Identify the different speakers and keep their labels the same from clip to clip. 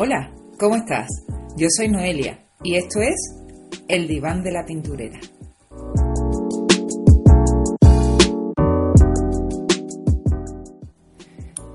Speaker 1: Hola, ¿cómo estás? Yo soy Noelia y esto es El diván de la pinturera.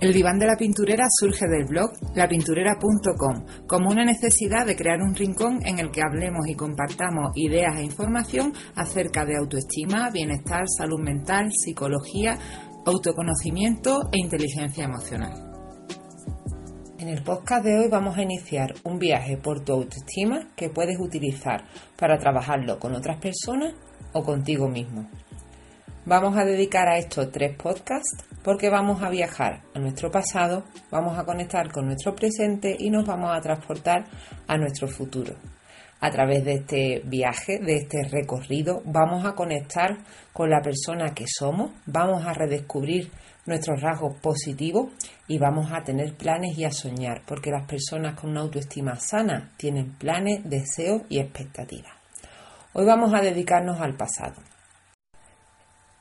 Speaker 1: El diván de la pinturera surge del blog lapinturera.com como una necesidad de crear un rincón en el que hablemos y compartamos ideas e información acerca de autoestima, bienestar, salud mental, psicología, autoconocimiento e inteligencia emocional. En el podcast de hoy vamos a iniciar un viaje por tu autoestima que puedes utilizar para trabajarlo con otras personas o contigo mismo. Vamos a dedicar a estos tres podcasts porque vamos a viajar a nuestro pasado, vamos a conectar con nuestro presente y nos vamos a transportar a nuestro futuro. A través de este viaje, de este recorrido, vamos a conectar con la persona que somos, vamos a redescubrir nuestros rasgos positivos y vamos a tener planes y a soñar, porque las personas con una autoestima sana tienen planes, deseos y expectativas. Hoy vamos a dedicarnos al pasado.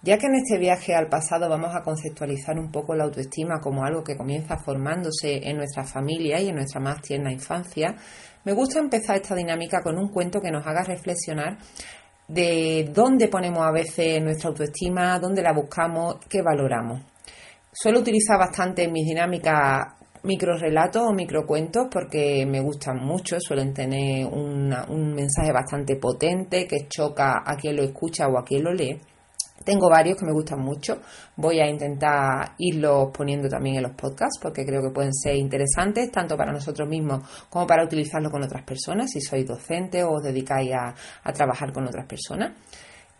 Speaker 1: Ya que en este viaje al pasado vamos a conceptualizar un poco la autoestima como algo que comienza formándose en nuestra familia y en nuestra más tierna infancia, me gusta empezar esta dinámica con un cuento que nos haga reflexionar de dónde ponemos a veces nuestra autoestima, dónde la buscamos, qué valoramos. Suelo utilizar bastante en mis dinámicas micro relatos o microcuentos porque me gustan mucho, suelen tener un mensaje bastante potente que choca a quien lo escucha o a quien lo lee. Tengo varios que me gustan mucho. Voy a intentar irlos poniendo también en los podcasts porque creo que pueden ser interesantes tanto para nosotros mismos como para utilizarlo con otras personas, si sois docente o os dedicáis a, a trabajar con otras personas.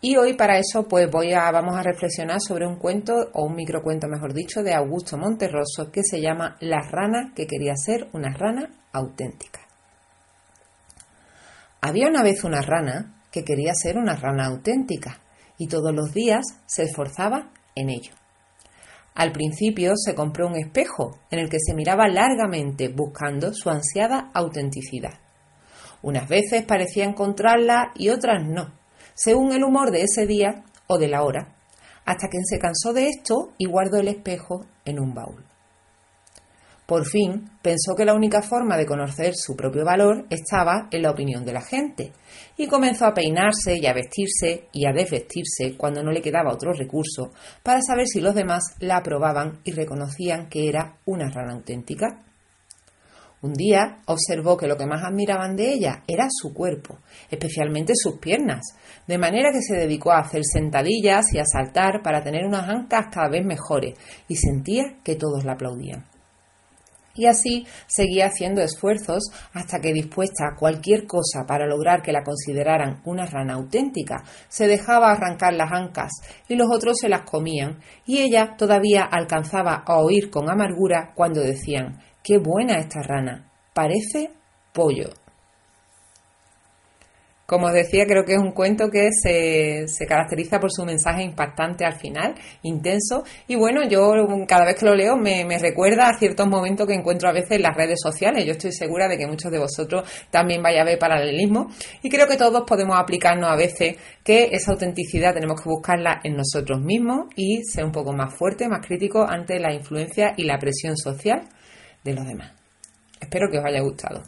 Speaker 1: Y hoy para eso pues voy a, vamos a reflexionar sobre un cuento o un microcuento mejor dicho de Augusto Monterroso que se llama La rana que quería ser una rana auténtica. Había una vez una rana que quería ser una rana auténtica y todos los días se esforzaba en ello. Al principio se compró un espejo en el que se miraba largamente buscando su ansiada autenticidad. Unas veces parecía encontrarla y otras no, según el humor de ese día o de la hora, hasta que se cansó de esto y guardó el espejo en un baúl. Por fin pensó que la única forma de conocer su propio valor estaba en la opinión de la gente, y comenzó a peinarse y a vestirse y a desvestirse cuando no le quedaba otro recurso para saber si los demás la aprobaban y reconocían que era una rana auténtica. Un día observó que lo que más admiraban de ella era su cuerpo, especialmente sus piernas, de manera que se dedicó a hacer sentadillas y a saltar para tener unas ancas cada vez mejores, y sentía que todos la aplaudían. Y así seguía haciendo esfuerzos hasta que dispuesta a cualquier cosa para lograr que la consideraran una rana auténtica, se dejaba arrancar las ancas y los otros se las comían, y ella todavía alcanzaba a oír con amargura cuando decían Qué buena esta rana, parece pollo. Como os decía, creo que es un cuento que se, caracteriza por su mensaje impactante al final, intenso. Y bueno, yo cada vez que lo leo me, me, recuerda a ciertos momentos que encuentro a veces en las redes sociales. Yo estoy segura de que muchos de vosotros también vaya a ver paralelismo. Y creo que todos podemos aplicarnos a veces que esa autenticidad tenemos que buscarla en nosotros mismos y ser un poco más fuerte, más crítico ante la influencia y la presión social de los demás. Espero que os haya gustado.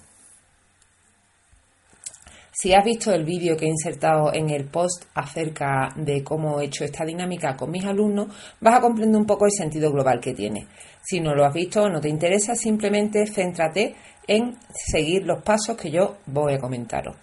Speaker 1: Si has visto el vídeo que he insertado en el post acerca de cómo he hecho esta dinámica con mis alumnos, vas a comprender un poco el sentido global que tiene. Si no lo has visto o no te interesa, simplemente céntrate en seguir los pasos que yo voy a comentaros.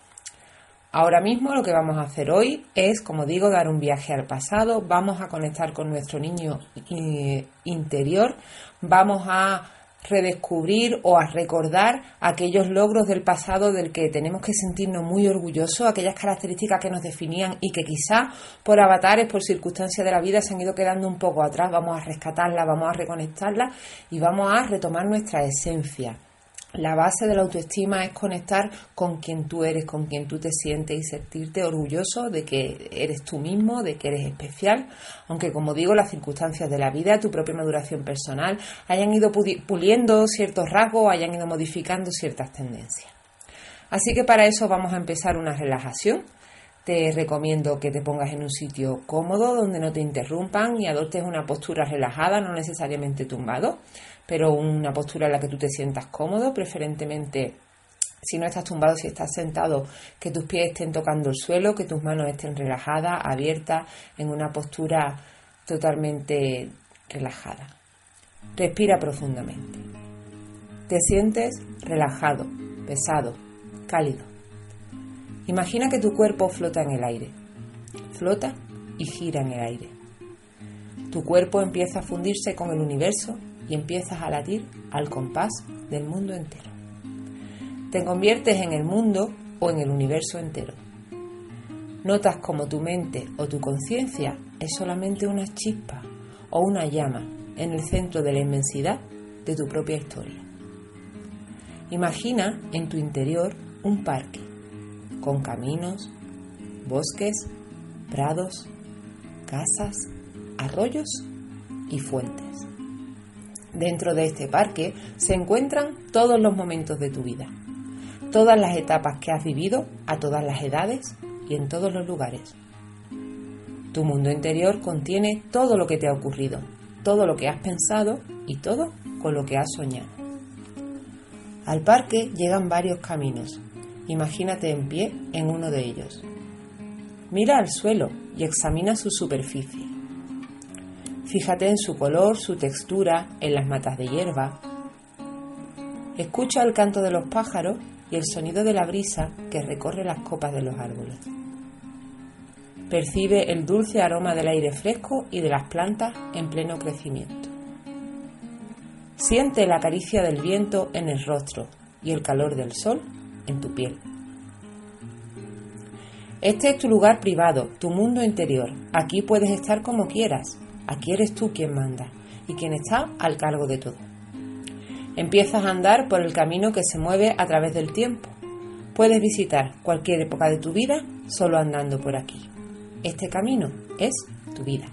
Speaker 1: Ahora mismo lo que vamos a hacer hoy es, como digo, dar un viaje al pasado, vamos a conectar con nuestro niño eh, interior, vamos a redescubrir o a recordar aquellos logros del pasado del que tenemos que sentirnos muy orgullosos, aquellas características que nos definían y que quizá por avatares, por circunstancias de la vida se han ido quedando un poco atrás, vamos a rescatarlas, vamos a reconectarlas y vamos a retomar nuestra esencia. La base de la autoestima es conectar con quien tú eres, con quien tú te sientes y sentirte orgulloso de que eres tú mismo, de que eres especial, aunque como digo, las circunstancias de la vida, tu propia maduración personal, hayan ido puliendo ciertos rasgos, hayan ido modificando ciertas tendencias. Así que para eso vamos a empezar una relajación. Te recomiendo que te pongas en un sitio cómodo donde no te interrumpan y adoptes una postura relajada, no necesariamente tumbado pero una postura en la que tú te sientas cómodo, preferentemente si no estás tumbado, si estás sentado, que tus pies estén tocando el suelo, que tus manos estén relajadas, abiertas, en una postura totalmente relajada. Respira profundamente. Te sientes relajado, pesado, cálido. Imagina que tu cuerpo flota en el aire. Flota y gira en el aire. Tu cuerpo empieza a fundirse con el universo y empiezas a latir al compás del mundo entero. Te conviertes en el mundo o en el universo entero. Notas como tu mente o tu conciencia es solamente una chispa o una llama en el centro de la inmensidad de tu propia historia. Imagina en tu interior un parque con caminos, bosques, prados, casas, arroyos y fuentes. Dentro de este parque se encuentran todos los momentos de tu vida, todas las etapas que has vivido a todas las edades y en todos los lugares. Tu mundo interior contiene todo lo que te ha ocurrido, todo lo que has pensado y todo con lo que has soñado. Al parque llegan varios caminos. Imagínate en pie en uno de ellos. Mira al suelo y examina su superficie. Fíjate en su color, su textura, en las matas de hierba. Escucha el canto de los pájaros y el sonido de la brisa que recorre las copas de los árboles. Percibe el dulce aroma del aire fresco y de las plantas en pleno crecimiento. Siente la caricia del viento en el rostro y el calor del sol en tu piel. Este es tu lugar privado, tu mundo interior. Aquí puedes estar como quieras. Aquí eres tú quien manda y quien está al cargo de todo. Empiezas a andar por el camino que se mueve a través del tiempo. Puedes visitar cualquier época de tu vida solo andando por aquí. Este camino es tu vida.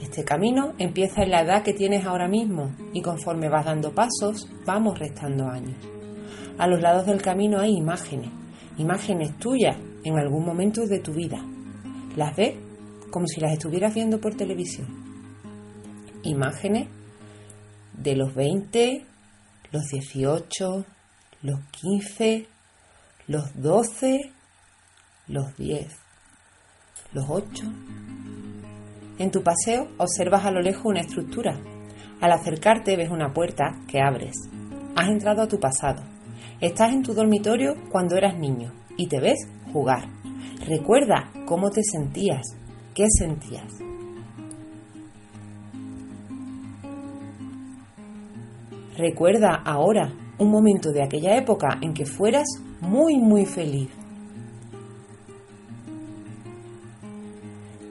Speaker 1: Este camino empieza en la edad que tienes ahora mismo y conforme vas dando pasos, vamos restando años. A los lados del camino hay imágenes, imágenes tuyas en algún momento de tu vida. Las ves como si las estuvieras viendo por televisión. Imágenes de los 20, los 18, los 15, los 12, los 10, los 8. En tu paseo observas a lo lejos una estructura. Al acercarte ves una puerta que abres. Has entrado a tu pasado. Estás en tu dormitorio cuando eras niño y te ves jugar. Recuerda cómo te sentías, qué sentías. Recuerda ahora un momento de aquella época en que fueras muy muy feliz.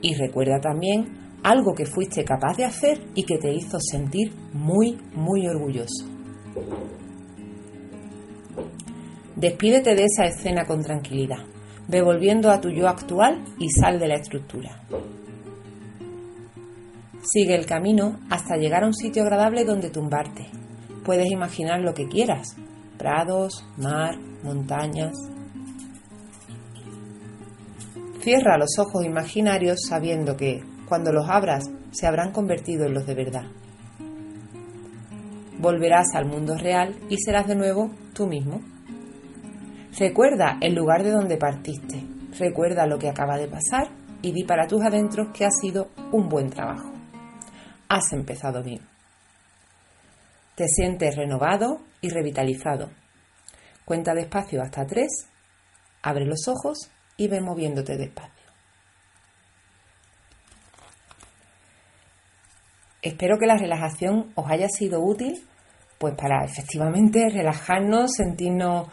Speaker 1: Y recuerda también algo que fuiste capaz de hacer y que te hizo sentir muy muy orgulloso. Despídete de esa escena con tranquilidad. Ve volviendo a tu yo actual y sal de la estructura. Sigue el camino hasta llegar a un sitio agradable donde tumbarte. Puedes imaginar lo que quieras. Prados, mar, montañas. Cierra los ojos imaginarios sabiendo que, cuando los abras, se habrán convertido en los de verdad. Volverás al mundo real y serás de nuevo tú mismo. Recuerda el lugar de donde partiste, recuerda lo que acaba de pasar y di para tus adentros que ha sido un buen trabajo. Has empezado bien. Te sientes renovado y revitalizado. Cuenta despacio hasta tres, abre los ojos y ve moviéndote despacio. Espero que la relajación os haya sido útil pues para efectivamente relajarnos, sentirnos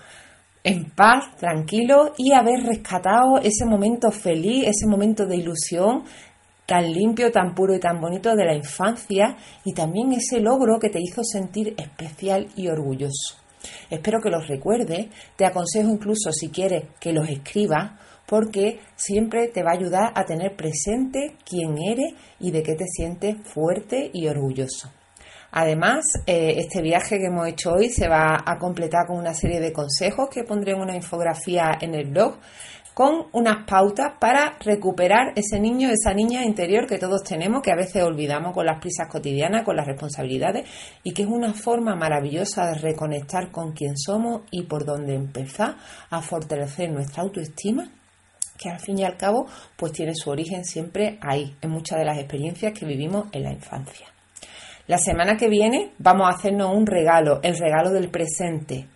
Speaker 1: en paz, tranquilo y haber rescatado ese momento feliz, ese momento de ilusión tan limpio, tan puro y tan bonito de la infancia y también ese logro que te hizo sentir especial y orgulloso. Espero que los recuerdes, te aconsejo incluso si quieres que los escribas porque siempre te va a ayudar a tener presente quién eres y de qué te sientes fuerte y orgulloso. Además, eh, este viaje que hemos hecho hoy se va a completar con una serie de consejos que pondré en una infografía en el blog con unas pautas para recuperar ese niño, esa niña interior que todos tenemos, que a veces olvidamos con las prisas cotidianas, con las responsabilidades, y que es una forma maravillosa de reconectar con quién somos y por dónde empezar a fortalecer nuestra autoestima que al fin y al cabo pues tiene su origen siempre ahí, en muchas de las experiencias que vivimos en la infancia. La semana que viene vamos a hacernos un regalo, el regalo del presente.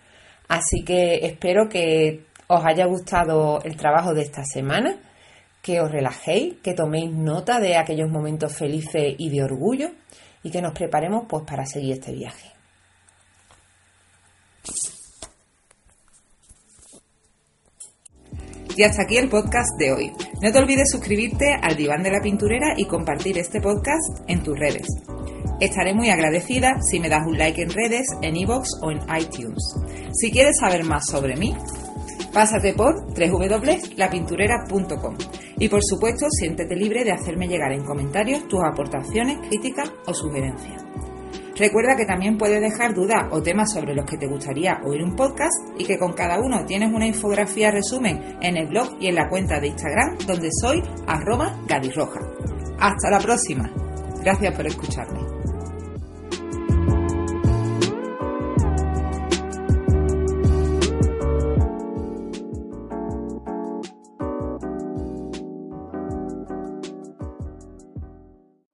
Speaker 1: Así que espero que os haya gustado el trabajo de esta semana, que os relajéis, que toméis nota de aquellos momentos felices y de orgullo y que nos preparemos pues para seguir este viaje. Y hasta aquí el podcast de hoy. No te olvides suscribirte al Diván de la Pinturera y compartir este podcast en tus redes. Estaré muy agradecida si me das un like en redes, en iVoox o en iTunes. Si quieres saber más sobre mí, pásate por www.lapinturera.com y por supuesto siéntete libre de hacerme llegar en comentarios tus aportaciones, críticas o sugerencias. Recuerda que también puedes dejar dudas o temas sobre los que te gustaría oír un podcast y que con cada uno tienes una infografía resumen en el blog y en la cuenta de Instagram donde soy arroba gadirroja. Hasta la próxima. Gracias por escucharme.